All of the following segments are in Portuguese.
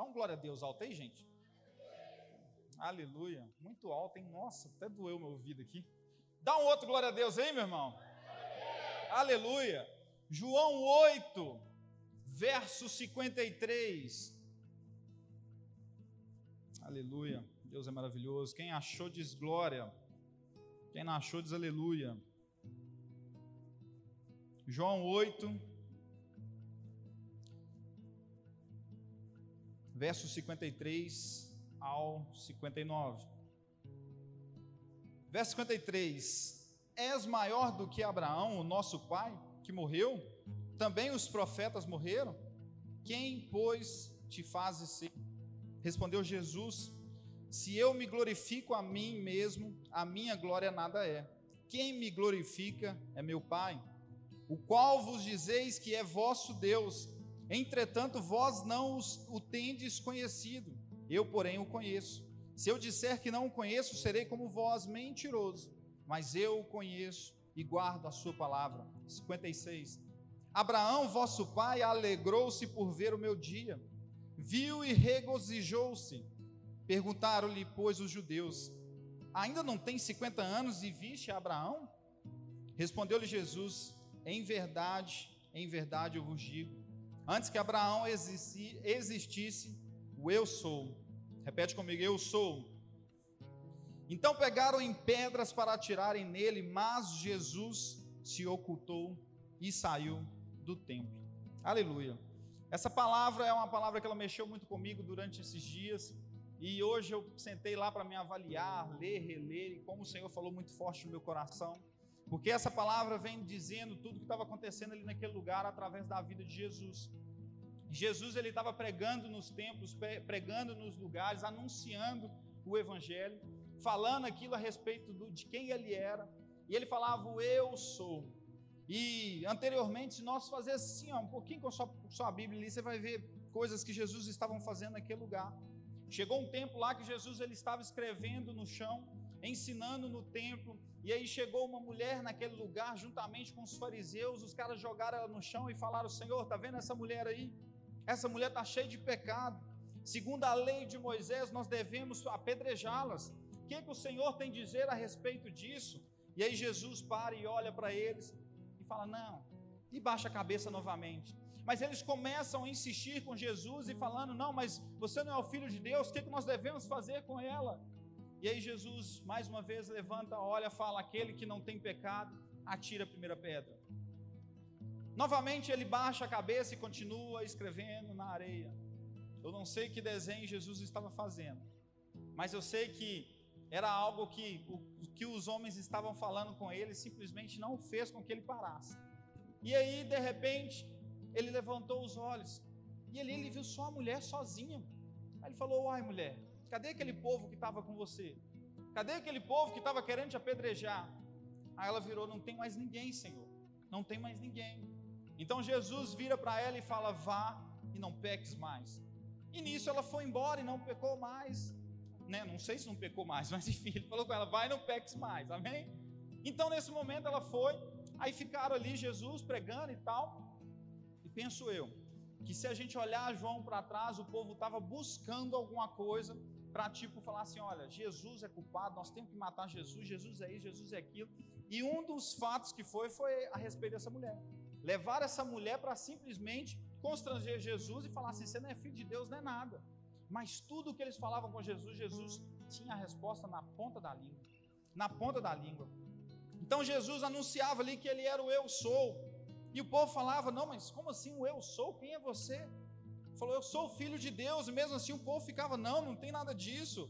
Dá um glória a Deus alto aí, gente. Aleluia. Muito alto, hein? Nossa, até doeu meu ouvido aqui. Dá um outro glória a Deus aí, meu irmão. Aleluia. João 8, verso 53. Aleluia. Deus é maravilhoso. Quem achou diz glória. Quem não achou diz aleluia. João 8, verso 53 ao 59. Verso 53: És maior do que Abraão, o nosso pai, que morreu? Também os profetas morreram? Quem, pois, te fazes ser? Respondeu Jesus: Se eu me glorifico a mim mesmo, a minha glória nada é. Quem me glorifica é meu Pai, o qual vos dizeis que é vosso Deus. Entretanto, vós não o tendes conhecido, eu, porém, o conheço. Se eu disser que não o conheço, serei como vós, mentiroso. Mas eu o conheço e guardo a sua palavra. 56. Abraão, vosso pai, alegrou-se por ver o meu dia viu e regozijou-se. Perguntaram-lhe, pois, os judeus: Ainda não tem 50 anos e viste Abraão? Respondeu-lhe Jesus: Em verdade, em verdade eu vos digo, antes que Abraão existisse, o eu sou. Repete comigo: Eu sou. Então pegaram em pedras para atirarem nele, mas Jesus se ocultou e saiu do templo. Aleluia. Essa palavra é uma palavra que ela mexeu muito comigo durante esses dias. E hoje eu sentei lá para me avaliar, ler, reler, e como o Senhor falou muito forte no meu coração. Porque essa palavra vem dizendo tudo que estava acontecendo ali naquele lugar através da vida de Jesus. Jesus ele estava pregando nos templos, pregando nos lugares, anunciando o evangelho, falando aquilo a respeito do, de quem ele era. E ele falava: "Eu sou". E anteriormente, se nós fazéssemos assim, ó, um pouquinho com a sua, sua Bíblia ali, você vai ver coisas que Jesus estavam fazendo naquele lugar. Chegou um tempo lá que Jesus ele estava escrevendo no chão, ensinando no templo, e aí chegou uma mulher naquele lugar juntamente com os fariseus, os caras jogaram ela no chão e falaram: "Senhor, tá vendo essa mulher aí? Essa mulher tá cheia de pecado. Segundo a lei de Moisés, nós devemos apedrejá-las. O que, que o Senhor tem a dizer a respeito disso?" E aí Jesus para e olha para eles fala, não, e baixa a cabeça novamente. Mas eles começam a insistir com Jesus e falando, não, mas você não é o filho de Deus, o que, que nós devemos fazer com ela? E aí Jesus, mais uma vez, levanta, olha, fala, aquele que não tem pecado, atira a primeira pedra. Novamente ele baixa a cabeça e continua escrevendo na areia. Eu não sei que desenho Jesus estava fazendo, mas eu sei que era algo que o que os homens estavam falando com ele simplesmente não fez com que ele parasse. E aí, de repente, ele levantou os olhos e ali ele viu só a mulher sozinha. Aí ele falou: Uai, mulher, cadê aquele povo que estava com você? Cadê aquele povo que estava querendo te apedrejar? Aí ela virou: Não tem mais ninguém, Senhor. Não tem mais ninguém. Então Jesus vira para ela e fala: Vá e não peques mais. E nisso ela foi embora e não pecou mais né? Não sei se não pecou mais, mas enfim, ele falou com ela: vai, não peques mais, amém? Então, nesse momento, ela foi, aí ficaram ali Jesus pregando e tal, e penso eu, que se a gente olhar João para trás, o povo estava buscando alguma coisa para tipo falar assim: olha, Jesus é culpado, nós temos que matar Jesus, Jesus é isso, Jesus é aquilo. E um dos fatos que foi foi a respeito dessa mulher. Levar essa mulher para simplesmente constranger Jesus e falar assim: você não é filho de Deus, não é nada. Mas tudo que eles falavam com Jesus, Jesus tinha a resposta na ponta da língua. Na ponta da língua. Então Jesus anunciava ali que ele era o eu sou. E o povo falava: Não, mas como assim o eu sou? Quem é você? Falou: Eu sou filho de Deus. E mesmo assim o povo ficava: Não, não tem nada disso.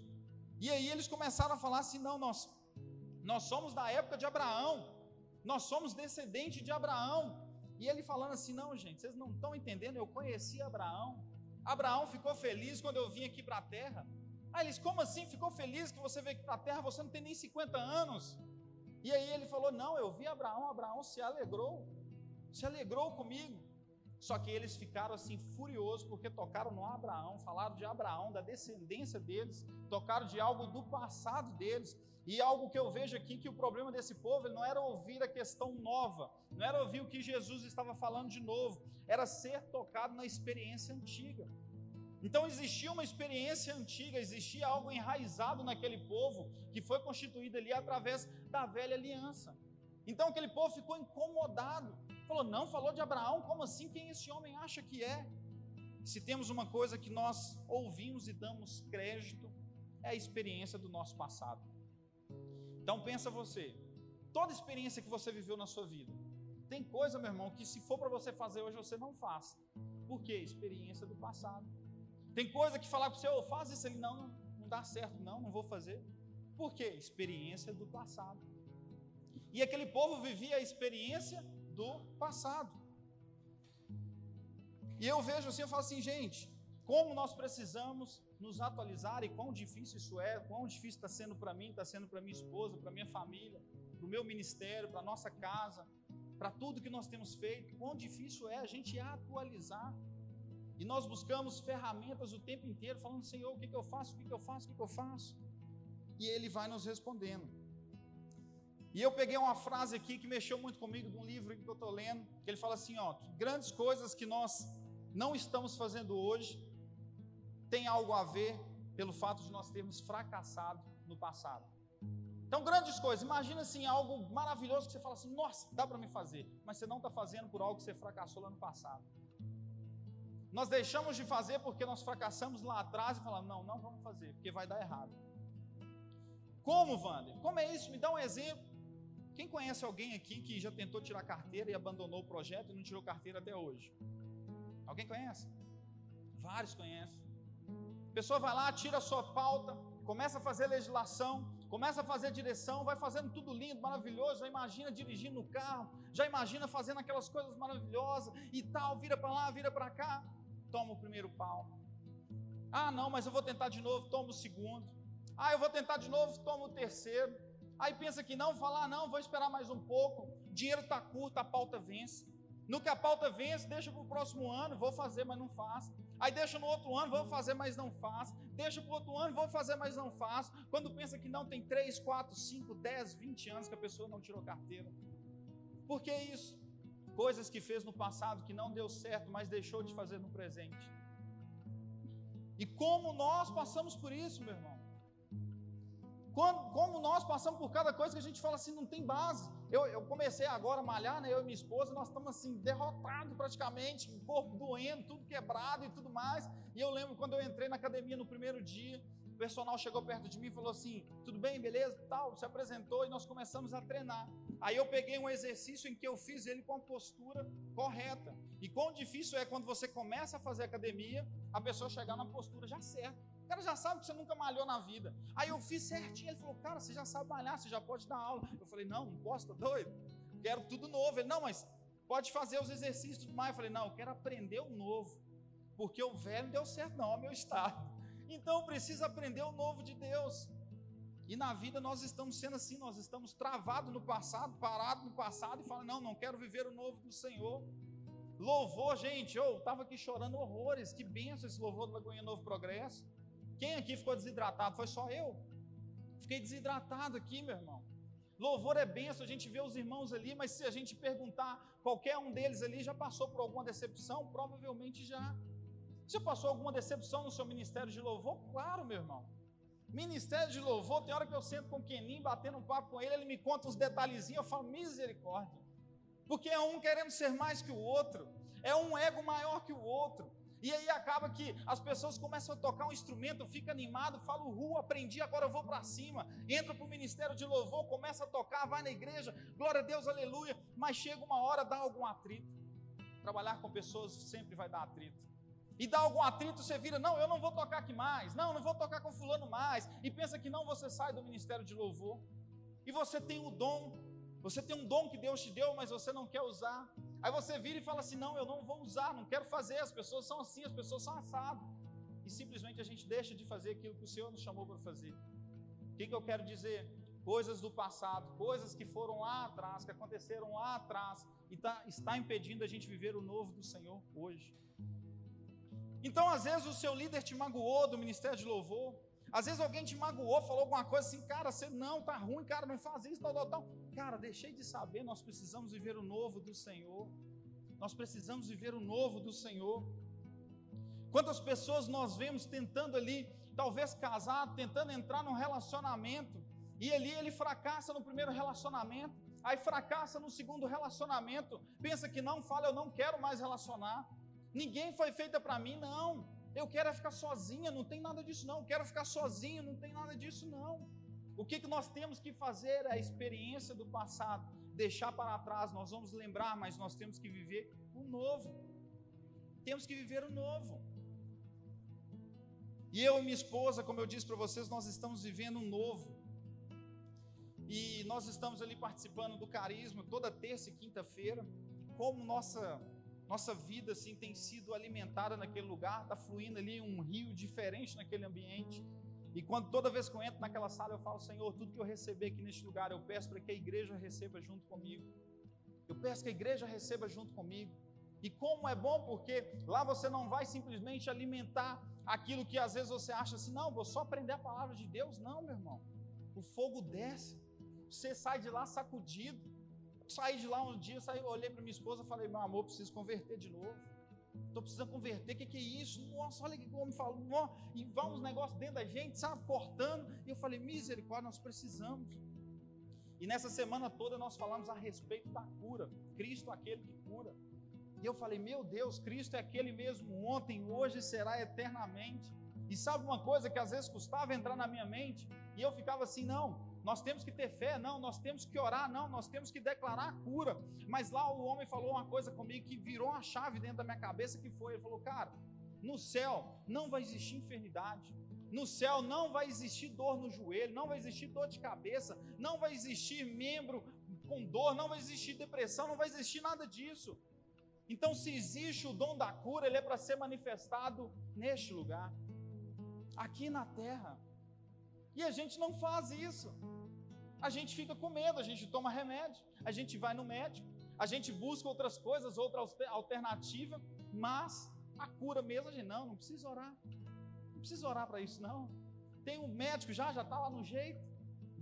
E aí eles começaram a falar assim: Não, nós, nós somos da época de Abraão. Nós somos descendente de Abraão. E ele falando assim: Não, gente, vocês não estão entendendo. Eu conheci Abraão. Abraão ficou feliz quando eu vim aqui para a terra. Aí eles, como assim ficou feliz que você veio aqui para a terra? Você não tem nem 50 anos. E aí ele falou: Não, eu vi Abraão, Abraão se alegrou, se alegrou comigo. Só que eles ficaram assim furiosos porque tocaram no Abraão, falaram de Abraão, da descendência deles, tocaram de algo do passado deles. E algo que eu vejo aqui que o problema desse povo não era ouvir a questão nova, não era ouvir o que Jesus estava falando de novo, era ser tocado na experiência antiga. Então existia uma experiência antiga, existia algo enraizado naquele povo que foi constituído ali através da velha aliança. Então aquele povo ficou incomodado. Falou: "Não, falou de Abraão, como assim? Quem esse homem acha que é?" Se temos uma coisa que nós ouvimos e damos crédito, é a experiência do nosso passado. Então pensa você, toda experiência que você viveu na sua vida, tem coisa, meu irmão, que se for para você fazer hoje você não faça. Por quê? Experiência do passado. Tem coisa que falar para você, oh, faz isso não, não, não dá certo, não, não vou fazer. Por quê? Experiência do passado. E aquele povo vivia a experiência do passado. E eu vejo assim, eu falo assim, gente, como nós precisamos nos atualizar e quão difícil isso é, quão difícil está sendo para mim, está sendo para minha esposa, para minha família, para o meu ministério, para nossa casa, para tudo que nós temos feito, quão difícil é a gente atualizar. E nós buscamos ferramentas o tempo inteiro, falando, Senhor, o que, que eu faço, o que, que eu faço, o que, que eu faço? E Ele vai nos respondendo. E eu peguei uma frase aqui que mexeu muito comigo de um livro que eu estou lendo, que ele fala assim, ó, grandes coisas que nós não estamos fazendo hoje tem algo a ver pelo fato de nós termos fracassado no passado. Então, grandes coisas, imagina assim, algo maravilhoso que você fala assim, nossa, dá para me fazer, mas você não está fazendo por algo que você fracassou lá no passado. Nós deixamos de fazer porque nós fracassamos lá atrás e falamos, não, não vamos fazer, porque vai dar errado. Como, Wander? Como é isso? Me dá um exemplo. Quem conhece alguém aqui que já tentou tirar carteira e abandonou o projeto e não tirou carteira até hoje? Alguém conhece? Vários conhecem. A pessoa vai lá, tira a sua pauta, começa a fazer legislação, começa a fazer direção, vai fazendo tudo lindo, maravilhoso, já imagina dirigindo o carro, já imagina fazendo aquelas coisas maravilhosas e tal, vira para lá, vira para cá, toma o primeiro pau. Ah, não, mas eu vou tentar de novo, toma o segundo. Ah, eu vou tentar de novo, toma o terceiro. Aí pensa que não, falar ah, não, vou esperar mais um pouco. Dinheiro está curto, a pauta vence. No que a pauta vence, deixa para o próximo ano, vou fazer, mas não faço. Aí deixa no outro ano, vou fazer, mas não faço. Deixa para o outro ano, vou fazer, mas não faço. Quando pensa que não, tem 3, 4, 5, 10, 20 anos que a pessoa não tirou carteira. Por que isso? Coisas que fez no passado que não deu certo, mas deixou de fazer no presente. E como nós passamos por isso, meu irmão? Quando, como nós passamos por cada coisa que a gente fala assim, não tem base. Eu, eu comecei agora a malhar, né, eu e minha esposa, nós estamos assim, derrotados praticamente, corpo doendo, tudo quebrado e tudo mais. E eu lembro quando eu entrei na academia no primeiro dia, o personal chegou perto de mim e falou assim: tudo bem, beleza? Tal, se apresentou e nós começamos a treinar. Aí eu peguei um exercício em que eu fiz ele com a postura correta. E quão difícil é quando você começa a fazer academia, a pessoa chegar na postura já certa cara já sabe que você nunca malhou na vida. Aí eu fiz certinho. Ele falou, cara, você já sabe malhar, você já pode dar aula. Eu falei, não, não posso, tá doido? Quero tudo novo. Ele, não, mas pode fazer os exercícios e tudo mais. Eu falei, não, eu quero aprender o novo. Porque o velho não deu certo, não, é meu estado. Então eu preciso aprender o novo de Deus. E na vida nós estamos sendo assim, nós estamos travados no passado, parados no passado e falando, não, não quero viver o novo do Senhor. Louvor, gente, eu estava aqui chorando horrores, que benção esse louvor do Lagoinha Novo Progresso. Quem aqui ficou desidratado? Foi só eu. Fiquei desidratado aqui, meu irmão. Louvor é benção, a gente vê os irmãos ali, mas se a gente perguntar, qualquer um deles ali já passou por alguma decepção? Provavelmente já. Você passou alguma decepção no seu ministério de louvor? Claro, meu irmão. Ministério de louvor, tem hora que eu sento com o Kenim, batendo um papo com ele, ele me conta uns detalhezinhos, eu falo, misericórdia. Porque é um querendo ser mais que o outro, é um ego maior que o outro. E aí acaba que as pessoas começam a tocar um instrumento, fica animado, fala o aprendi, agora eu vou para cima. Entra para o ministério de louvor, começa a tocar, vai na igreja, glória a Deus, aleluia. Mas chega uma hora, dá algum atrito. Trabalhar com pessoas sempre vai dar atrito. E dá algum atrito, você vira, não, eu não vou tocar aqui mais, não, não vou tocar com fulano mais. E pensa que não, você sai do ministério de louvor. E você tem o dom, você tem um dom que Deus te deu, mas você não quer usar. Aí você vira e fala assim: não, eu não vou usar, não quero fazer, as pessoas são assim, as pessoas são assadas. E simplesmente a gente deixa de fazer aquilo que o Senhor nos chamou para fazer. O que, que eu quero dizer? Coisas do passado, coisas que foram lá atrás, que aconteceram lá atrás, e tá, está impedindo a gente viver o novo do Senhor hoje. Então, às vezes, o seu líder te magoou do ministério de louvor, às vezes alguém te magoou, falou alguma coisa assim, cara, você não, tá ruim, cara, não faz isso, tal, tal, tal. Cara, deixei de saber, nós precisamos viver o novo do Senhor. Nós precisamos viver o novo do Senhor. Quantas pessoas nós vemos tentando ali, talvez casar, tentando entrar num relacionamento, e ali ele fracassa no primeiro relacionamento, aí fracassa no segundo relacionamento, pensa que não, fala, eu não quero mais relacionar, ninguém foi feita para mim, não, eu quero é ficar sozinha, não tem nada disso não, eu quero ficar sozinho, não tem nada disso não. O que, que nós temos que fazer é a experiência do passado, deixar para trás, nós vamos lembrar, mas nós temos que viver o novo, temos que viver o novo. E eu e minha esposa, como eu disse para vocês, nós estamos vivendo um novo. E nós estamos ali participando do carisma toda terça e quinta-feira. Como nossa nossa vida assim tem sido alimentada naquele lugar, está fluindo ali um rio diferente naquele ambiente. E quando toda vez que eu entro naquela sala, eu falo, Senhor, tudo que eu receber aqui neste lugar, eu peço para que a igreja receba junto comigo. Eu peço que a igreja receba junto comigo. E como é bom, porque lá você não vai simplesmente alimentar aquilo que às vezes você acha assim, não, vou só aprender a palavra de Deus. Não, meu irmão. O fogo desce. Você sai de lá sacudido. Saí de lá um dia, saí, olhei para minha esposa e falei, meu amor, preciso converter de novo. Estou precisando converter, o que, que, é isso? Nossa, olha que homem falou. E vai uns negócios dentro da gente, sabe, cortando. E eu falei, misericórdia, nós precisamos. E nessa semana toda nós falamos a respeito da cura. Cristo, aquele que cura. E eu falei, meu Deus, Cristo é aquele mesmo ontem, hoje será eternamente. E sabe uma coisa que às vezes custava entrar na minha mente? E eu ficava assim, não, nós temos que ter fé, não, nós temos que orar, não, nós temos que declarar a cura. Mas lá o homem falou uma coisa comigo que virou uma chave dentro da minha cabeça, que foi, ele falou, cara, no céu não vai existir enfermidade, no céu não vai existir dor no joelho, não vai existir dor de cabeça, não vai existir membro com dor, não vai existir depressão, não vai existir nada disso. Então, se existe o dom da cura, ele é para ser manifestado neste lugar, aqui na terra. E a gente não faz isso. A gente fica com medo, a gente toma remédio, a gente vai no médico, a gente busca outras coisas, outra alternativa, mas a cura mesmo, a gente não, não precisa orar. Não precisa orar para isso, não. Tem um médico já, já está lá no jeito.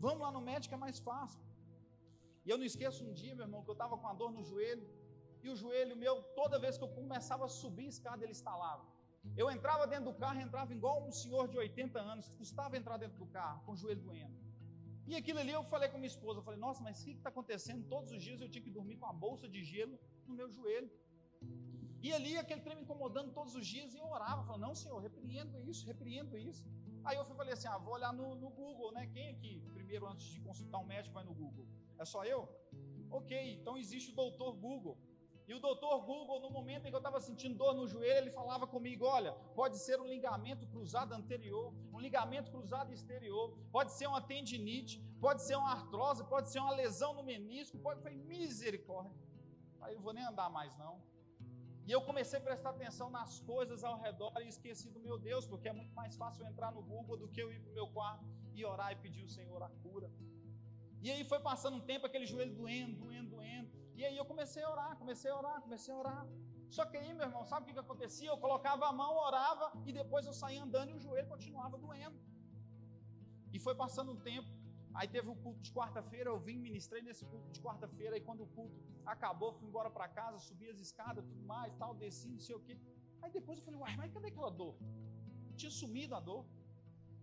Vamos lá no médico, é mais fácil. E eu não esqueço um dia, meu irmão, que eu estava com a dor no joelho e o joelho meu, toda vez que eu começava a subir a escada, ele instalava. Eu entrava dentro do carro, entrava igual um senhor de 80 anos, custava entrar dentro do carro, com o joelho doendo. E aquilo ali eu falei com minha esposa, eu falei, nossa, mas o que está acontecendo? Todos os dias eu tinha que dormir com a bolsa de gelo no meu joelho. E ali aquele trem me incomodando todos os dias, e eu orava, falando, não senhor, repreendo isso, repreendo isso. Aí eu falei assim, ah, vou olhar no, no Google, né? Quem aqui, primeiro, antes de consultar um médico, vai no Google? É só eu? Ok, então existe o doutor Google. E o doutor Google, no momento em que eu estava sentindo dor no joelho, ele falava comigo: olha, pode ser um ligamento cruzado anterior, um ligamento cruzado exterior, pode ser uma tendinite, pode ser uma artrose, pode ser uma lesão no menisco, pode. foi misericórdia. Aí eu vou nem andar mais não. E eu comecei a prestar atenção nas coisas ao redor e esqueci do meu Deus, porque é muito mais fácil eu entrar no Google do que eu ir para o meu quarto e orar e pedir ao Senhor a cura. E aí foi passando um tempo, aquele joelho doendo, doendo, doendo. E aí eu comecei a orar, comecei a orar, comecei a orar. Só que aí, meu irmão, sabe o que, que acontecia? Eu colocava a mão, orava, e depois eu saía andando e o joelho continuava doendo. E foi passando um tempo. Aí teve o culto de quarta-feira, eu vim, ministrei nesse culto de quarta-feira, e quando o culto acabou, fui embora para casa, subi as escadas, tudo mais, tal, desci, não sei o quê. Aí depois eu falei, uai, mas cadê aquela dor? Tinha sumido a dor.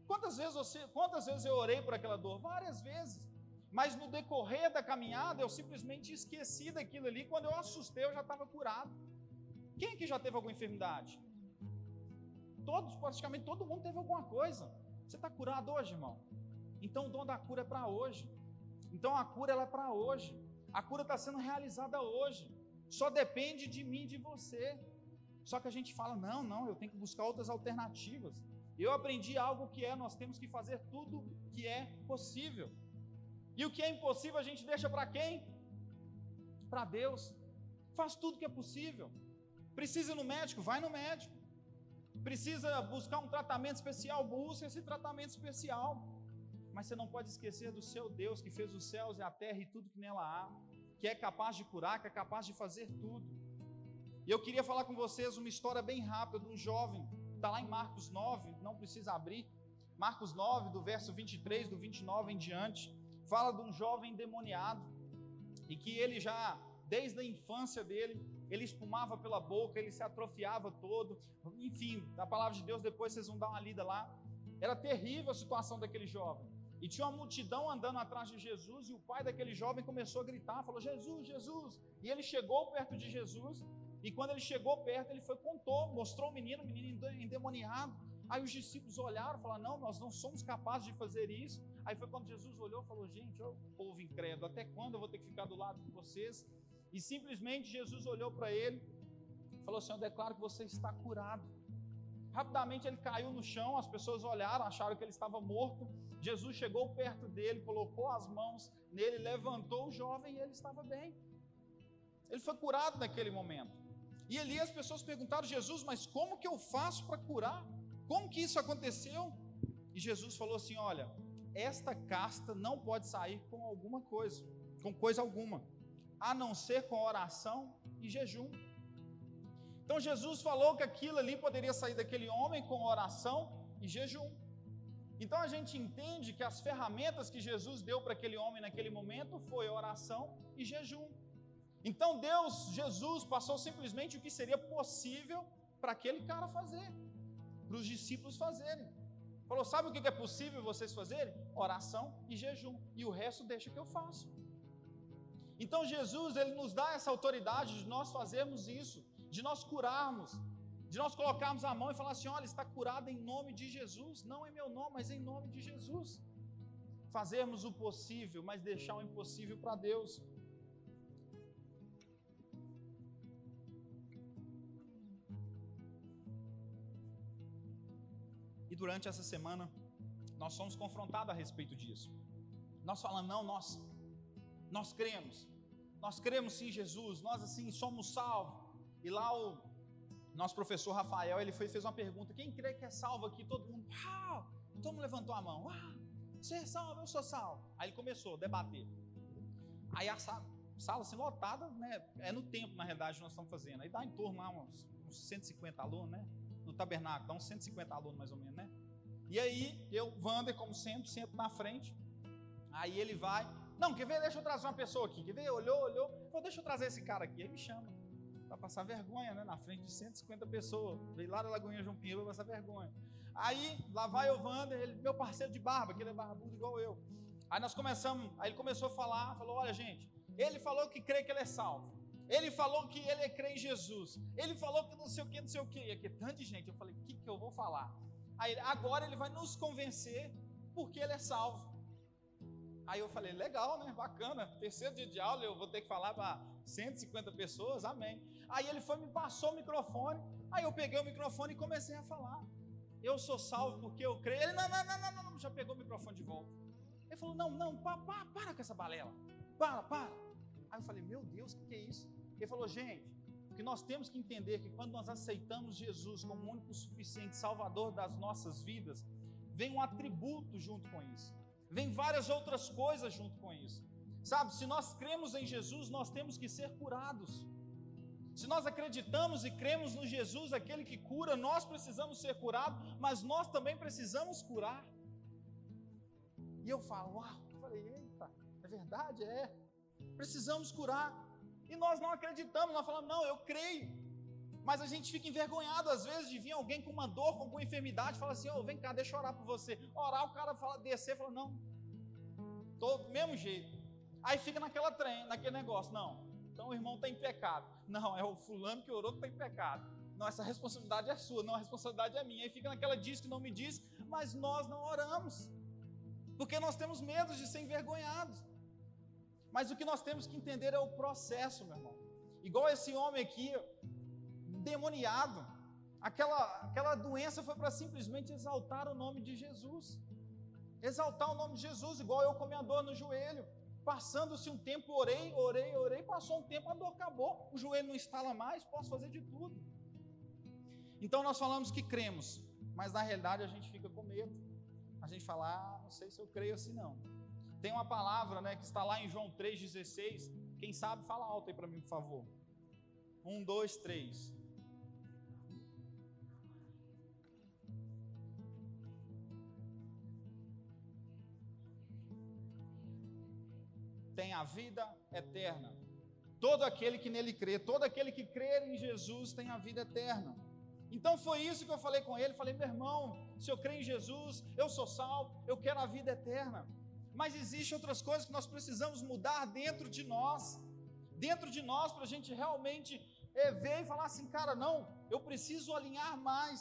Quantas vezes, você, quantas vezes eu orei por aquela dor? Várias vezes mas no decorrer da caminhada eu simplesmente esqueci daquilo ali. Quando eu assustei, eu já estava curado. Quem aqui já teve alguma enfermidade? Todos, praticamente todo mundo teve alguma coisa. Você está curado hoje, irmão? Então o dom da cura é para hoje. Então a cura é para hoje. A cura está sendo realizada hoje. Só depende de mim, de você. Só que a gente fala, não, não, eu tenho que buscar outras alternativas. Eu aprendi algo que é, nós temos que fazer tudo que é possível. E o que é impossível a gente deixa para quem? Para Deus. Faz tudo que é possível. Precisa ir no médico? Vai no médico. Precisa buscar um tratamento especial? Busca esse tratamento especial. Mas você não pode esquecer do seu Deus que fez os céus e a terra e tudo que nela há, que é capaz de curar, que é capaz de fazer tudo. E eu queria falar com vocês uma história bem rápida de um jovem, está lá em Marcos 9, não precisa abrir. Marcos 9, do verso 23, do 29 em diante fala de um jovem endemoniado e que ele já desde a infância dele, ele espumava pela boca, ele se atrofiava todo. Enfim, a palavra de Deus, depois vocês vão dar uma lida lá. Era terrível a situação daquele jovem. E tinha uma multidão andando atrás de Jesus, e o pai daquele jovem começou a gritar, falou: Jesus, Jesus. E ele chegou perto de Jesus, e quando ele chegou perto, ele foi, contou, mostrou o menino, o menino endemoniado. Aí os discípulos olharam e falaram: Não, nós não somos capazes de fazer isso. Aí foi quando Jesus olhou e falou: Gente, ô povo incrédulo, até quando eu vou ter que ficar do lado de vocês? E simplesmente Jesus olhou para ele, falou Eu declaro que você está curado. Rapidamente ele caiu no chão, as pessoas olharam, acharam que ele estava morto. Jesus chegou perto dele, colocou as mãos nele, levantou o jovem e ele estava bem. Ele foi curado naquele momento. E ali as pessoas perguntaram: Jesus, mas como que eu faço para curar? Como que isso aconteceu? E Jesus falou assim: Olha, esta casta não pode sair com alguma coisa, com coisa alguma, a não ser com oração e jejum. Então Jesus falou que aquilo ali poderia sair daquele homem com oração e jejum. Então a gente entende que as ferramentas que Jesus deu para aquele homem naquele momento foi oração e jejum. Então Deus, Jesus, passou simplesmente o que seria possível para aquele cara fazer, para os discípulos fazerem. Falou: sabe o que é possível vocês fazerem? Oração e jejum. E o resto deixa que eu faço. Então Jesus, ele nos dá essa autoridade de nós fazermos isso, de nós curarmos, de nós colocarmos a mão e falar assim: olha, está curado em nome de Jesus, não em meu nome, mas em nome de Jesus. Fazermos o possível, mas deixar o impossível para Deus. Durante essa semana, nós somos confrontados a respeito disso. Nós falamos, não, nós, nós cremos, nós cremos sim Jesus, nós assim somos salvos. E lá o nosso professor Rafael, ele foi, fez uma pergunta: quem crê que é salvo aqui? Todo mundo, ah, todo mundo levantou a mão, ah, você é salvo, eu sou salvo. Aí ele começou a debater. Aí a sala, sala assim, lotada, né? É no tempo, na realidade, nós estamos fazendo. Aí dá em torno lá uns, uns 150 alunos, né? Tabernáculo, dá uns 150 alunos mais ou menos, né? E aí, eu, Wander, como sempre, sento na frente. Aí ele vai. Não, quer ver? Deixa eu trazer uma pessoa aqui. Quer ver? Olhou, olhou. Falou, deixa eu trazer esse cara aqui. Aí me chama. Para passar vergonha, né? Na frente de 150 pessoas. Veio lá da Lagoinha João Pinheiro para passar vergonha. Aí, lá vai o Wander, ele, meu parceiro de barba, que ele é barbudo igual eu. Aí nós começamos, aí ele começou a falar, falou: olha, gente, ele falou que crê que ele é salvo. Ele falou que ele crê em Jesus. Ele falou que não sei o que, não sei o que. E aqui tanta gente. Eu falei, o que, que eu vou falar? Aí agora ele vai nos convencer porque ele é salvo. Aí eu falei, legal, né? Bacana. Terceiro dia de aula, eu vou ter que falar para 150 pessoas, amém. Aí ele foi, me passou o microfone. Aí eu peguei o microfone e comecei a falar. Eu sou salvo porque eu creio. Ele, não, não, não, não, não, já pegou o microfone de volta. Ele falou, não, não, para, para, para com essa balela. Para, para. Eu falei, meu Deus, o que, que é isso? Ele falou, gente, que nós temos que entender que quando nós aceitamos Jesus como o único suficiente Salvador das nossas vidas, vem um atributo junto com isso, vem várias outras coisas junto com isso. Sabe, se nós cremos em Jesus, nós temos que ser curados. Se nós acreditamos e cremos no Jesus, aquele que cura, nós precisamos ser curados, mas nós também precisamos curar. E eu falo, uau, eu falei, eita, é verdade, é. Precisamos curar. E nós não acreditamos, nós falamos, não, eu creio. Mas a gente fica envergonhado às vezes de vir alguém com uma dor, com alguma enfermidade, fala assim, oh, vem cá, deixa eu orar por você. Orar, o cara fala, descer, fala, não, tô do mesmo jeito. Aí fica naquela trem, naquele negócio, não, então o irmão está em pecado. Não, é o fulano que orou que está em pecado. Não, essa responsabilidade é sua, não, a responsabilidade é minha. Aí fica naquela diz que não me diz, mas nós não oramos. Porque nós temos medo de ser envergonhados. Mas o que nós temos que entender é o processo, meu irmão. Igual esse homem aqui, demoniado, aquela, aquela doença foi para simplesmente exaltar o nome de Jesus. Exaltar o nome de Jesus, igual eu com minha dor no joelho. Passando-se um tempo, orei, orei, orei, passou um tempo, a dor acabou, o joelho não estala mais, posso fazer de tudo. Então nós falamos que cremos, mas na realidade a gente fica com medo. A gente fala, ah, não sei se eu creio assim não. Tem uma palavra né, que está lá em João 3,16. Quem sabe, fala alto aí para mim, por favor. Um, dois, três. Tem a vida eterna. todo aquele que nele crê, todo aquele que crer em Jesus tem a vida eterna. Então foi isso que eu falei com ele. Falei, meu irmão, se eu creio em Jesus, eu sou salvo, eu quero a vida eterna. Mas existem outras coisas que nós precisamos mudar dentro de nós, dentro de nós, para a gente realmente é, ver e falar assim, cara, não, eu preciso alinhar mais.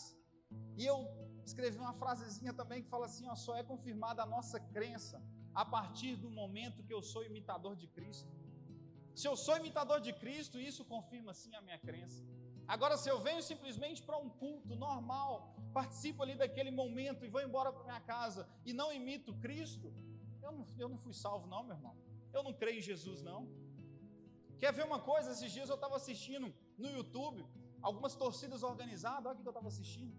E eu escrevi uma frasezinha também que fala assim: ó, só é confirmada a nossa crença a partir do momento que eu sou imitador de Cristo. Se eu sou imitador de Cristo, isso confirma sim a minha crença. Agora, se eu venho simplesmente para um culto normal, participo ali daquele momento e vou embora para minha casa e não imito Cristo, eu não, eu não fui salvo, não, meu irmão. Eu não creio em Jesus, não. Quer ver uma coisa? Esses dias eu estava assistindo no YouTube algumas torcidas organizadas, olha o que eu estava assistindo.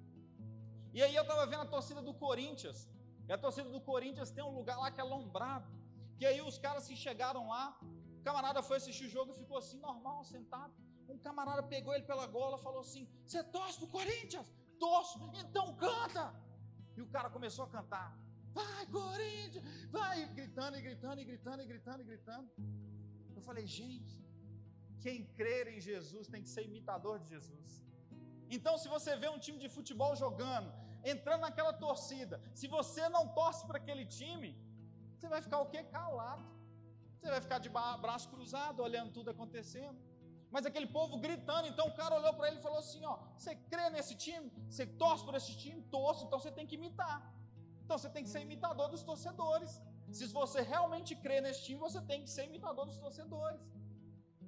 E aí eu estava vendo a torcida do Corinthians. E a torcida do Corinthians tem um lugar lá que é lombrado. Que aí os caras se chegaram lá, o camarada foi assistir o jogo e ficou assim, normal, sentado. Um camarada pegou ele pela gola e falou assim: Você torce pro Corinthians? Torço, então canta! E o cara começou a cantar. Vai, Corinthians! Vai! Gritando e gritando e gritando e gritando e gritando. Eu falei, gente, quem crer em Jesus tem que ser imitador de Jesus. Então, se você vê um time de futebol jogando, entrando naquela torcida, se você não torce para aquele time, você vai ficar o quê? Calado. Você vai ficar de braço cruzado, olhando tudo acontecendo. Mas aquele povo gritando, então o cara olhou para ele e falou assim: ó, você crê nesse time? Você torce por esse time? Torço, então você tem que imitar. Então você tem que ser imitador dos torcedores. Se você realmente crê nesse time, você tem que ser imitador dos torcedores.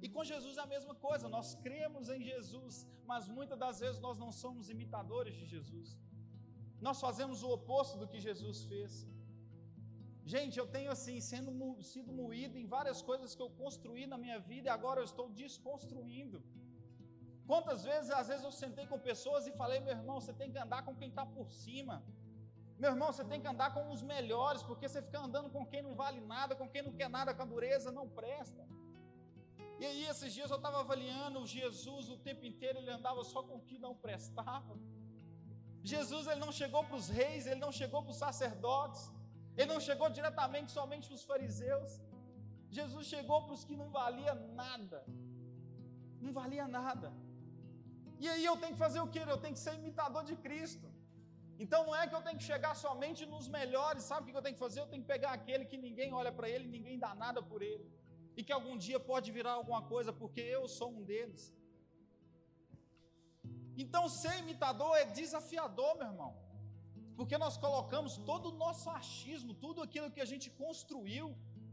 E com Jesus é a mesma coisa, nós cremos em Jesus, mas muitas das vezes nós não somos imitadores de Jesus. Nós fazemos o oposto do que Jesus fez. Gente, eu tenho assim, sendo sido moído em várias coisas que eu construí na minha vida e agora eu estou desconstruindo. Quantas vezes, às vezes eu sentei com pessoas e falei, meu irmão, você tem que andar com quem está por cima. Meu irmão, você tem que andar com os melhores, porque você fica andando com quem não vale nada, com quem não quer nada, com a dureza, não presta. E aí, esses dias eu estava avaliando Jesus o tempo inteiro, ele andava só com o que não prestava. Jesus ele não chegou para os reis, ele não chegou para os sacerdotes, ele não chegou diretamente somente para os fariseus. Jesus chegou para os que não valia nada. Não valia nada. E aí eu tenho que fazer o que? Eu tenho que ser imitador de Cristo. Então não é que eu tenho que chegar somente nos melhores, sabe o que eu tenho que fazer? Eu tenho que pegar aquele que ninguém olha para ele, ninguém dá nada por ele e que algum dia pode virar alguma coisa, porque eu sou um deles. Então, ser imitador é desafiador, meu irmão, porque nós colocamos todo o nosso achismo, tudo aquilo que a gente construiu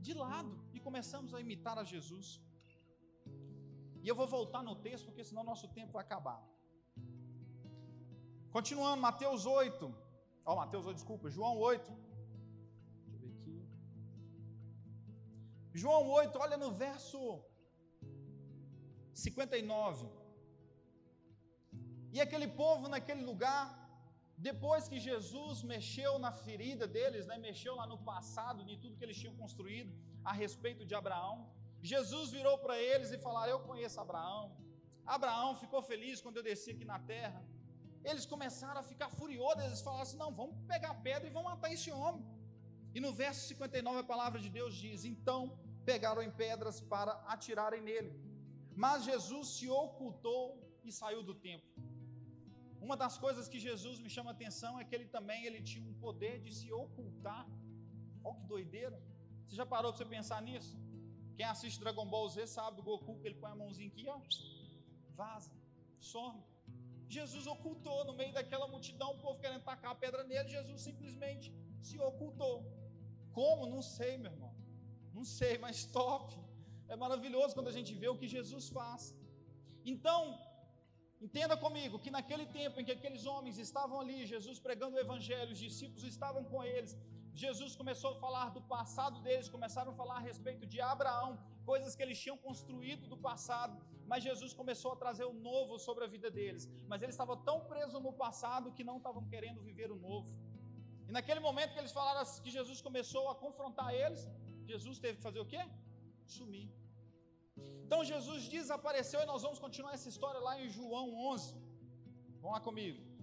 de lado e começamos a imitar a Jesus. E eu vou voltar no texto, porque senão nosso tempo vai acabar. Continuando, Mateus 8. Ó, oh, Mateus 8, desculpa, João 8. João 8, olha no verso 59. E aquele povo naquele lugar, depois que Jesus mexeu na ferida deles, né, mexeu lá no passado, em tudo que eles tinham construído a respeito de Abraão, Jesus virou para eles e falou: Eu conheço Abraão. Abraão ficou feliz quando eu desci aqui na terra. Eles começaram a ficar furiosos, eles falaram assim: Não, vamos pegar pedra e vamos matar esse homem. E no verso 59 a palavra de Deus diz: Então pegaram em pedras para atirarem nele. Mas Jesus se ocultou e saiu do templo. Uma das coisas que Jesus me chama a atenção é que ele também ele tinha um poder de se ocultar. Olha que doideira. Você já parou para você pensar nisso? Quem assiste Dragon Ball Z sabe do Goku que ele põe a mãozinha aqui, ó, vaza, some. Jesus ocultou no meio daquela multidão, o povo querendo tacar a pedra nele, Jesus simplesmente se ocultou. Como? Não sei, meu irmão. Não sei, mas top. É maravilhoso quando a gente vê o que Jesus faz. Então, entenda comigo que naquele tempo em que aqueles homens estavam ali, Jesus pregando o Evangelho, os discípulos estavam com eles, Jesus começou a falar do passado deles, começaram a falar a respeito de Abraão, coisas que eles tinham construído do passado, mas Jesus começou a trazer o novo sobre a vida deles. Mas eles estavam tão presos no passado que não estavam querendo viver o novo. E naquele momento que eles falaram que Jesus começou a confrontar eles, Jesus teve que fazer o quê? Sumir. Então Jesus desapareceu e nós vamos continuar essa história lá em João 11. Vão lá comigo.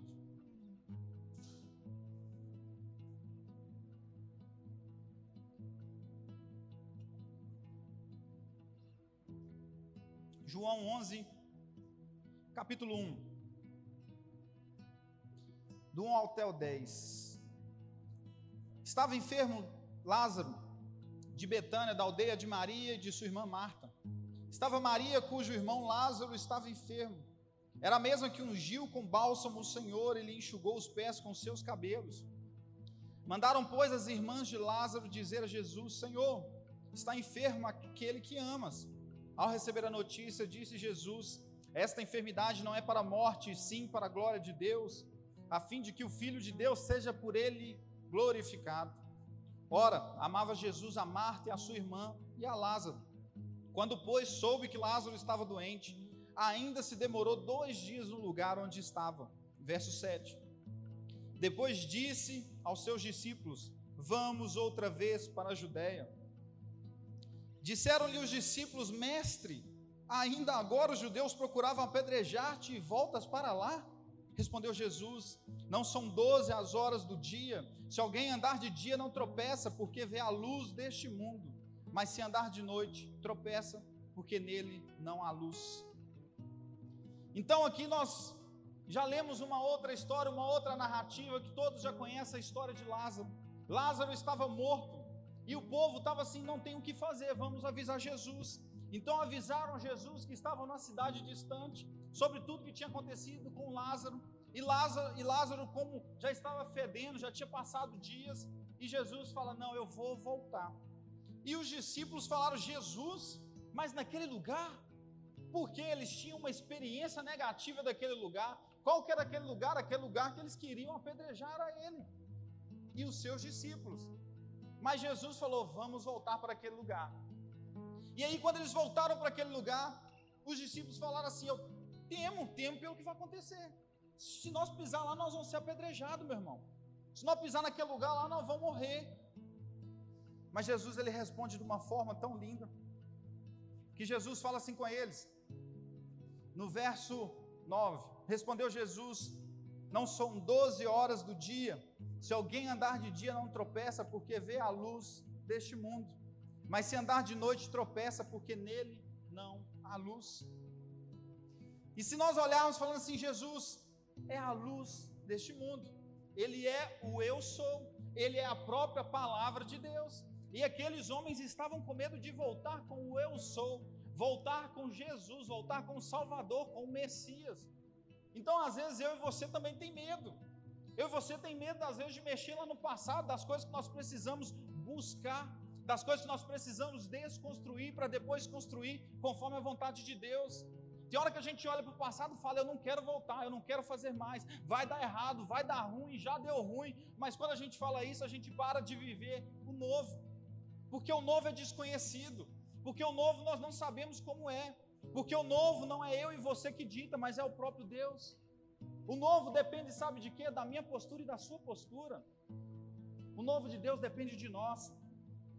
João 11, capítulo 1. Do 1 até o 10. Estava enfermo Lázaro, de Betânia, da aldeia de Maria e de sua irmã Marta. Estava Maria, cujo irmão Lázaro estava enfermo. Era a mesma que ungiu com bálsamo o Senhor e lhe enxugou os pés com seus cabelos. Mandaram, pois, as irmãs de Lázaro dizer a Jesus: Senhor, está enfermo aquele que amas. Ao receber a notícia, disse Jesus: Esta enfermidade não é para a morte, sim para a glória de Deus, a fim de que o Filho de Deus seja por ele glorificado. Ora, amava Jesus a Marta e a sua irmã e a Lázaro. Quando, pois, soube que Lázaro estava doente, ainda se demorou dois dias no lugar onde estava. Verso 7. Depois disse aos seus discípulos: Vamos outra vez para a Judéia. Disseram-lhe os discípulos: Mestre, ainda agora os judeus procuravam apedrejar-te e voltas para lá? Respondeu Jesus: Não são doze as horas do dia. Se alguém andar de dia, não tropeça, porque vê a luz deste mundo. Mas se andar de noite, tropeça, porque nele não há luz. Então aqui nós já lemos uma outra história, uma outra narrativa que todos já conhecem a história de Lázaro. Lázaro estava morto e o povo estava assim: não tem o que fazer, vamos avisar Jesus. Então avisaram Jesus que estava numa cidade distante sobre tudo que tinha acontecido com Lázaro. E Lázaro, e Lázaro, como já estava fedendo, já tinha passado dias, e Jesus fala: Não, eu vou voltar. E os discípulos falaram: Jesus, mas naquele lugar, porque eles tinham uma experiência negativa daquele lugar, qual que era aquele lugar? Aquele lugar que eles queriam apedrejar a ele e os seus discípulos. Mas Jesus falou: vamos voltar para aquele lugar. E aí, quando eles voltaram para aquele lugar, os discípulos falaram assim: Eu temo, temo pelo que vai acontecer. Se nós pisar lá, nós vamos ser apedrejados, meu irmão. Se nós pisar naquele lugar lá, nós vamos morrer. Mas Jesus ele responde de uma forma tão linda que Jesus fala assim com eles. No verso 9: Respondeu Jesus: Não são doze horas do dia. Se alguém andar de dia, não tropeça, porque vê a luz deste mundo. Mas se andar de noite, tropeça, porque nele não há luz. E se nós olharmos falando assim, Jesus é a luz deste mundo. Ele é o eu sou, ele é a própria palavra de Deus. E aqueles homens estavam com medo de voltar com o eu sou, voltar com Jesus, voltar com o Salvador, com o Messias. Então, às vezes, eu e você também tem medo. Eu e você tem medo, às vezes, de mexer lá no passado, das coisas que nós precisamos buscar, das coisas que nós precisamos desconstruir para depois construir conforme a vontade de Deus. Tem hora que a gente olha para o passado e fala: Eu não quero voltar, eu não quero fazer mais, vai dar errado, vai dar ruim, já deu ruim. Mas quando a gente fala isso, a gente para de viver o novo, porque o novo é desconhecido, porque o novo nós não sabemos como é. Porque o novo não é eu e você que dita, mas é o próprio Deus. O novo depende, sabe de quê? Da minha postura e da sua postura. O novo de Deus depende de nós.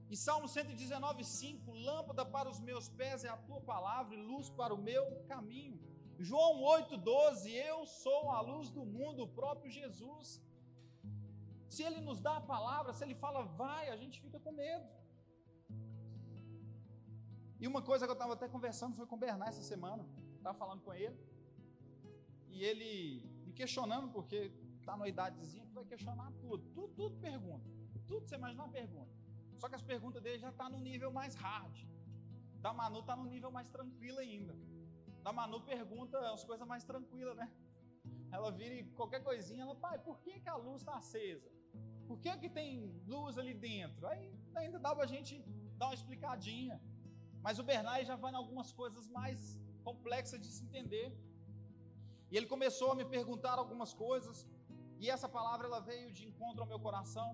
E Salmo 119, 5: Lâmpada para os meus pés é a tua palavra e luz para o meu caminho. João 8, 12: Eu sou a luz do mundo, o próprio Jesus. Se ele nos dá a palavra, se ele fala vai, a gente fica com medo. E uma coisa que eu estava até conversando foi com o Bernard essa semana. Estava falando com ele. E ele questionando, porque está numa idadezinha que vai questionar tudo. Tudo, tudo pergunta. Tudo você imaginar pergunta. Só que as perguntas dele já estão tá no nível mais hard. Da Manu está no nível mais tranquilo ainda. Da Manu pergunta as coisas mais tranquilas, né? Ela vira e qualquer coisinha, ela, pai, por que, que a luz está acesa? Por que, que tem luz ali dentro? Aí ainda dá para a gente dar uma explicadinha. Mas o Bernard já vai em algumas coisas mais complexas de se entender. E ele começou a me perguntar algumas coisas, e essa palavra ela veio de encontro ao meu coração,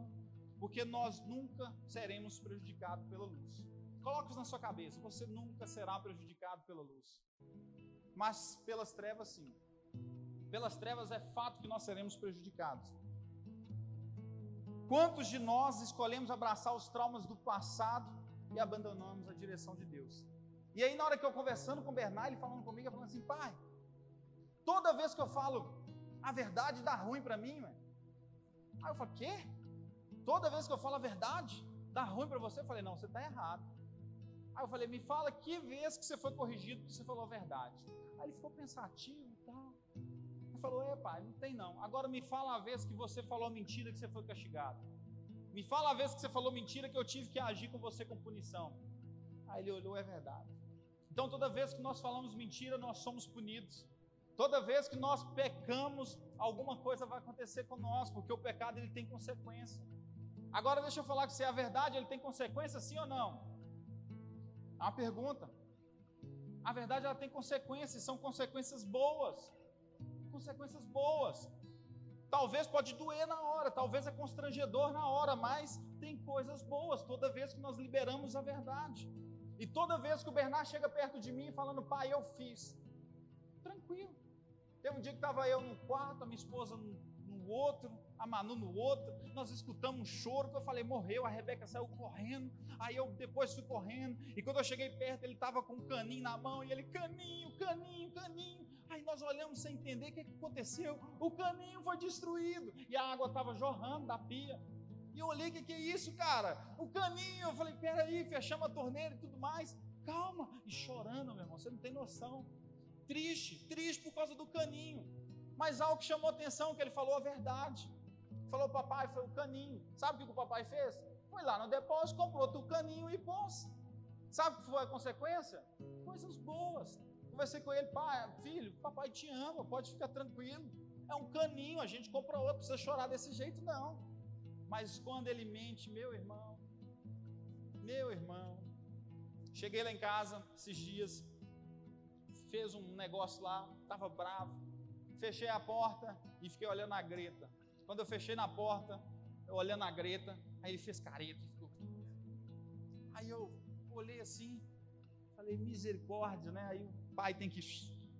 porque nós nunca seremos prejudicados pela luz. Coloque isso na sua cabeça, você nunca será prejudicado pela luz. Mas pelas trevas sim. Pelas trevas é fato que nós seremos prejudicados. Quantos de nós escolhemos abraçar os traumas do passado e abandonamos a direção de Deus. E aí, na hora que eu conversando com o Bernard, ele falando comigo, eu falando assim, pai, toda vez que eu falo a verdade dá ruim para mim, ué. Aí eu falo, quê? Toda vez que eu falo a verdade dá ruim para você? Eu falei, não, você está errado. Aí eu falei, me fala que vez que você foi corrigido porque você falou a verdade. Aí ele ficou pensativo e tal. Ele falou, é pai, não tem não. Agora me fala a vez que você falou mentira que você foi castigado. Me fala a vez que você falou mentira que eu tive que agir com você com punição. Aí ele olhou, é verdade. Então toda vez que nós falamos mentira, nós somos punidos. Toda vez que nós pecamos, alguma coisa vai acontecer nós, porque o pecado ele tem consequência. Agora deixa eu falar se é a verdade, ele tem consequência sim ou não? É uma pergunta. A verdade ela tem consequências, são consequências boas. Consequências boas. Talvez pode doer na hora, talvez é constrangedor na hora, mas tem coisas boas toda vez que nós liberamos a verdade. E toda vez que o Bernard chega perto de mim falando, pai, eu fiz. Tranquilo. Teve um dia que estava eu num quarto, a minha esposa no, no outro, a Manu no outro, nós escutamos um choro, que eu falei, morreu, a Rebeca saiu correndo, aí eu depois fui correndo, e quando eu cheguei perto, ele estava com um caninho na mão, e ele, caninho, caninho, caninho, aí nós olhamos sem entender o que, que aconteceu, o caninho foi destruído, e a água estava jorrando da pia, e eu olhei, o que, que é isso, cara? O caninho, eu falei, peraí, fechamos a torneira e tudo mais, calma, e chorando, meu irmão, você não tem noção, triste, triste por causa do caninho. Mas algo que chamou atenção, que ele falou a verdade. Falou, papai, foi o caninho. Sabe o que o papai fez? Foi lá no depósito, comprou outro caninho e pôs. Sabe o que foi a consequência? Coisas boas. Conversei com ele, pai, filho, papai te ama, pode ficar tranquilo. É um caninho, a gente compra outro, precisa chorar desse jeito, não. Mas quando ele mente, meu irmão, meu irmão, cheguei lá em casa esses dias, fez um negócio lá, estava bravo. Fechei a porta e fiquei olhando a greta. Quando eu fechei na porta, eu olhando a greta, aí ele fez careta. Ficou... Aí eu olhei assim, falei, misericórdia, né? Aí o pai tem que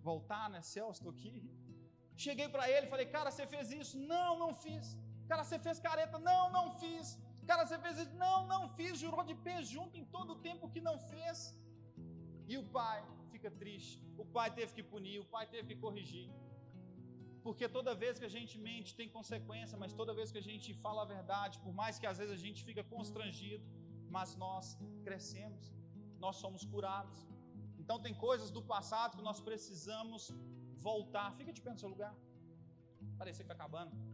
voltar, né? Celso, estou aqui. Cheguei para ele, falei, cara, você fez isso? Não, não fiz. Cara, você fez careta? Não, não fiz. Cara, você fez isso? Não, não fiz. Jurou de pé junto em todo o tempo que não fez. E o pai fica triste. O pai teve que punir, o pai teve que corrigir. Porque toda vez que a gente mente tem consequência, mas toda vez que a gente fala a verdade, por mais que às vezes a gente fica constrangido, mas nós crescemos, nós somos curados. Então tem coisas do passado que nós precisamos voltar. Fica de pé no seu lugar. Parecer que está acabando.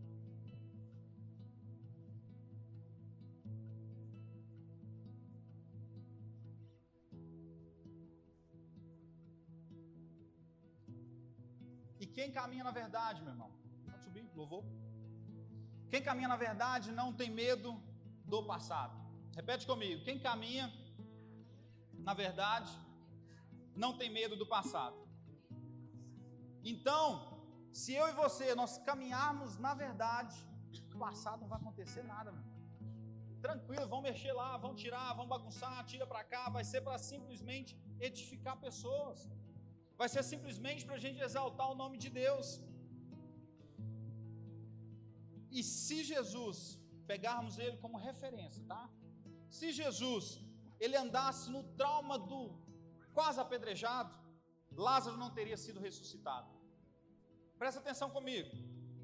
Quem caminha na verdade, meu irmão? Pode subir, louvor. Quem caminha na verdade não tem medo do passado. Repete comigo. Quem caminha na verdade não tem medo do passado. Então, se eu e você nós caminharmos na verdade, o passado não vai acontecer nada, meu. Tranquilo, vão mexer lá, vão tirar, vão bagunçar, tira para cá, vai ser para simplesmente edificar pessoas vai ser simplesmente para a gente exaltar o nome de Deus. E se Jesus, pegarmos ele como referência, tá? Se Jesus, ele andasse no trauma do quase apedrejado, Lázaro não teria sido ressuscitado. Presta atenção comigo.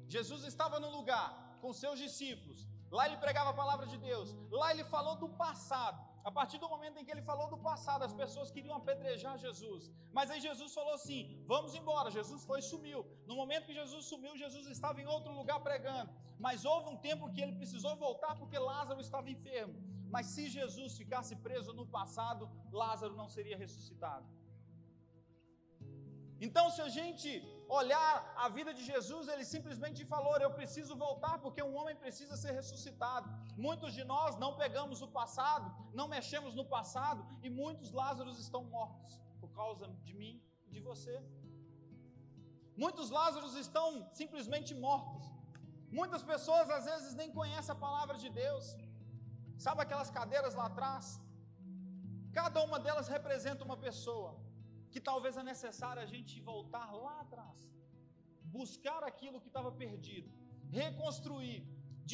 Jesus estava no lugar com seus discípulos. Lá ele pregava a palavra de Deus. Lá ele falou do passado. A partir do momento em que ele falou do passado, as pessoas queriam apedrejar Jesus. Mas aí Jesus falou assim: vamos embora. Jesus foi e sumiu. No momento que Jesus sumiu, Jesus estava em outro lugar pregando. Mas houve um tempo que ele precisou voltar porque Lázaro estava enfermo. Mas se Jesus ficasse preso no passado, Lázaro não seria ressuscitado. Então, se a gente olhar a vida de Jesus, ele simplesmente falou: Eu preciso voltar, porque um homem precisa ser ressuscitado. Muitos de nós não pegamos o passado, não mexemos no passado, e muitos Lázaros estão mortos por causa de mim e de você. Muitos Lázaros estão simplesmente mortos. Muitas pessoas às vezes nem conhecem a palavra de Deus. Sabe aquelas cadeiras lá atrás? Cada uma delas representa uma pessoa que talvez é necessário a gente voltar lá atrás, buscar aquilo que estava perdido, reconstruir,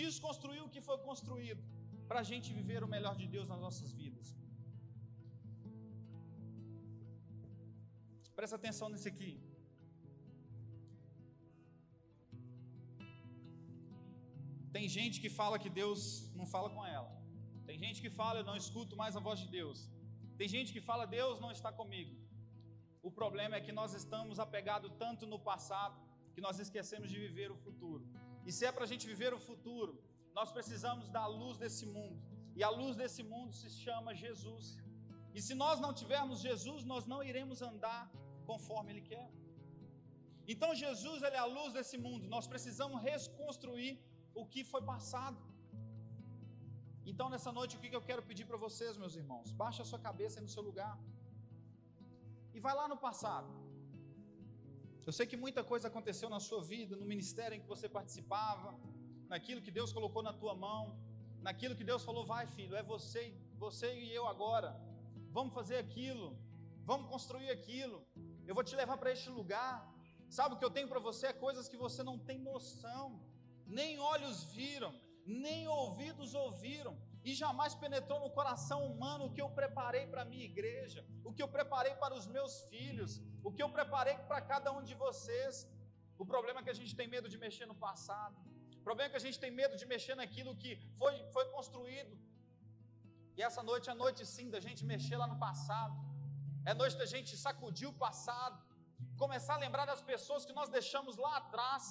desconstruir o que foi construído, para a gente viver o melhor de Deus nas nossas vidas. Presta atenção nesse aqui. Tem gente que fala que Deus não fala com ela. Tem gente que fala, eu não escuto mais a voz de Deus. Tem gente que fala, Deus não está comigo. O problema é que nós estamos apegados tanto no passado que nós esquecemos de viver o futuro. E se é para a gente viver o futuro, nós precisamos da luz desse mundo. E a luz desse mundo se chama Jesus. E se nós não tivermos Jesus, nós não iremos andar conforme Ele quer. Então Jesus ele é a luz desse mundo. Nós precisamos reconstruir o que foi passado. Então nessa noite o que eu quero pedir para vocês, meus irmãos? Baixa a sua cabeça no seu lugar e vai lá no passado. Eu sei que muita coisa aconteceu na sua vida, no ministério em que você participava, naquilo que Deus colocou na tua mão, naquilo que Deus falou, vai filho, é você, você e eu agora. Vamos fazer aquilo, vamos construir aquilo. Eu vou te levar para este lugar. Sabe o que eu tenho para você? É coisas que você não tem noção, nem olhos viram, nem ouvidos ouviram, e jamais penetrou no coração humano o que eu preparei para a minha igreja, o que eu preparei para os meus filhos, o que eu preparei para cada um de vocês. O problema é que a gente tem medo de mexer no passado, o problema é que a gente tem medo de mexer naquilo que foi, foi construído. E essa noite é noite sim da gente mexer lá no passado, é noite da gente sacudir o passado, começar a lembrar das pessoas que nós deixamos lá atrás,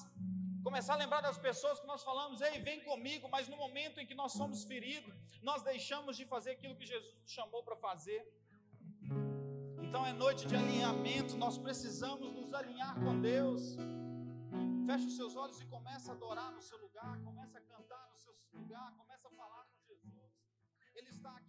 começar a lembrar das pessoas que nós falamos, ei, vem comigo, mas no momento em que nós somos feridos, nós deixamos de fazer aquilo que Jesus nos chamou para fazer. Então é noite de alinhamento, nós precisamos nos alinhar com Deus. Feche os seus olhos e comece a adorar no seu lugar, comece a cantar no seu lugar, comece a falar com Jesus. Ele está aqui.